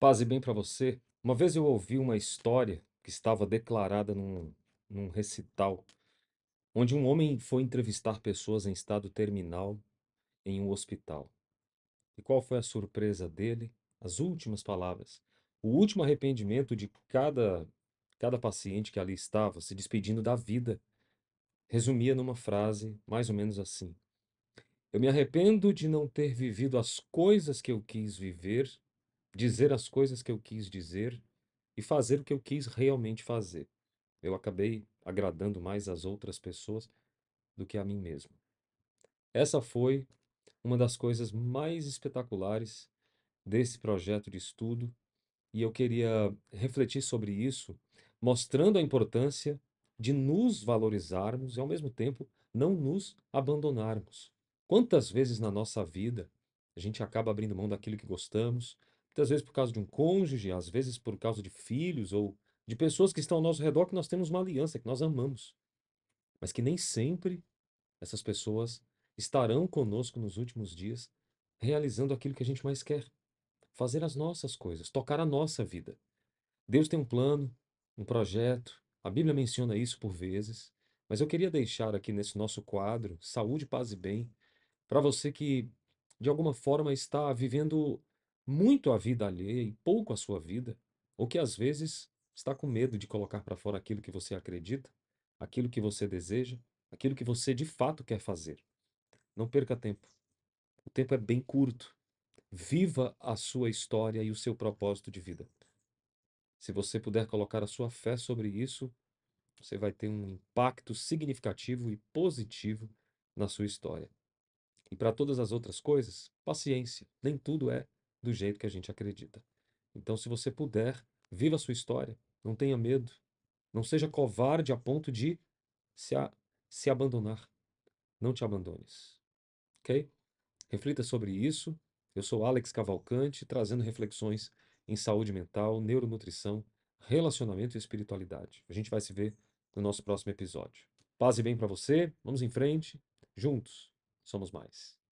Paz e bem para você. Uma vez eu ouvi uma história que estava declarada num, num recital, onde um homem foi entrevistar pessoas em estado terminal em um hospital. E qual foi a surpresa dele? As últimas palavras. O último arrependimento de cada, cada paciente que ali estava, se despedindo da vida, resumia numa frase mais ou menos assim: Eu me arrependo de não ter vivido as coisas que eu quis viver dizer as coisas que eu quis dizer e fazer o que eu quis realmente fazer. Eu acabei agradando mais as outras pessoas do que a mim mesmo. Essa foi uma das coisas mais espetaculares desse projeto de estudo e eu queria refletir sobre isso, mostrando a importância de nos valorizarmos e, ao mesmo tempo, não nos abandonarmos. Quantas vezes na nossa vida a gente acaba abrindo mão daquilo que gostamos, muitas vezes por causa de um cônjuge, às vezes por causa de filhos ou de pessoas que estão ao nosso redor que nós temos uma aliança, que nós amamos, mas que nem sempre essas pessoas estarão conosco nos últimos dias, realizando aquilo que a gente mais quer, fazer as nossas coisas, tocar a nossa vida. Deus tem um plano, um projeto, a Bíblia menciona isso por vezes, mas eu queria deixar aqui nesse nosso quadro, Saúde, Paz e Bem, para você que de alguma forma está vivendo muito a vida alheia e pouco a sua vida, ou que às vezes está com medo de colocar para fora aquilo que você acredita, aquilo que você deseja, aquilo que você de fato quer fazer. Não perca tempo. O tempo é bem curto. Viva a sua história e o seu propósito de vida. Se você puder colocar a sua fé sobre isso, você vai ter um impacto significativo e positivo na sua história. E para todas as outras coisas, paciência. Nem tudo é do jeito que a gente acredita. Então, se você puder, viva a sua história, não tenha medo, não seja covarde a ponto de se, a, se abandonar. Não te abandones. Ok? Reflita sobre isso. Eu sou Alex Cavalcante, trazendo reflexões em saúde mental, neuronutrição, relacionamento e espiritualidade. A gente vai se ver no nosso próximo episódio. Paz e bem para você. Vamos em frente. Juntos somos mais.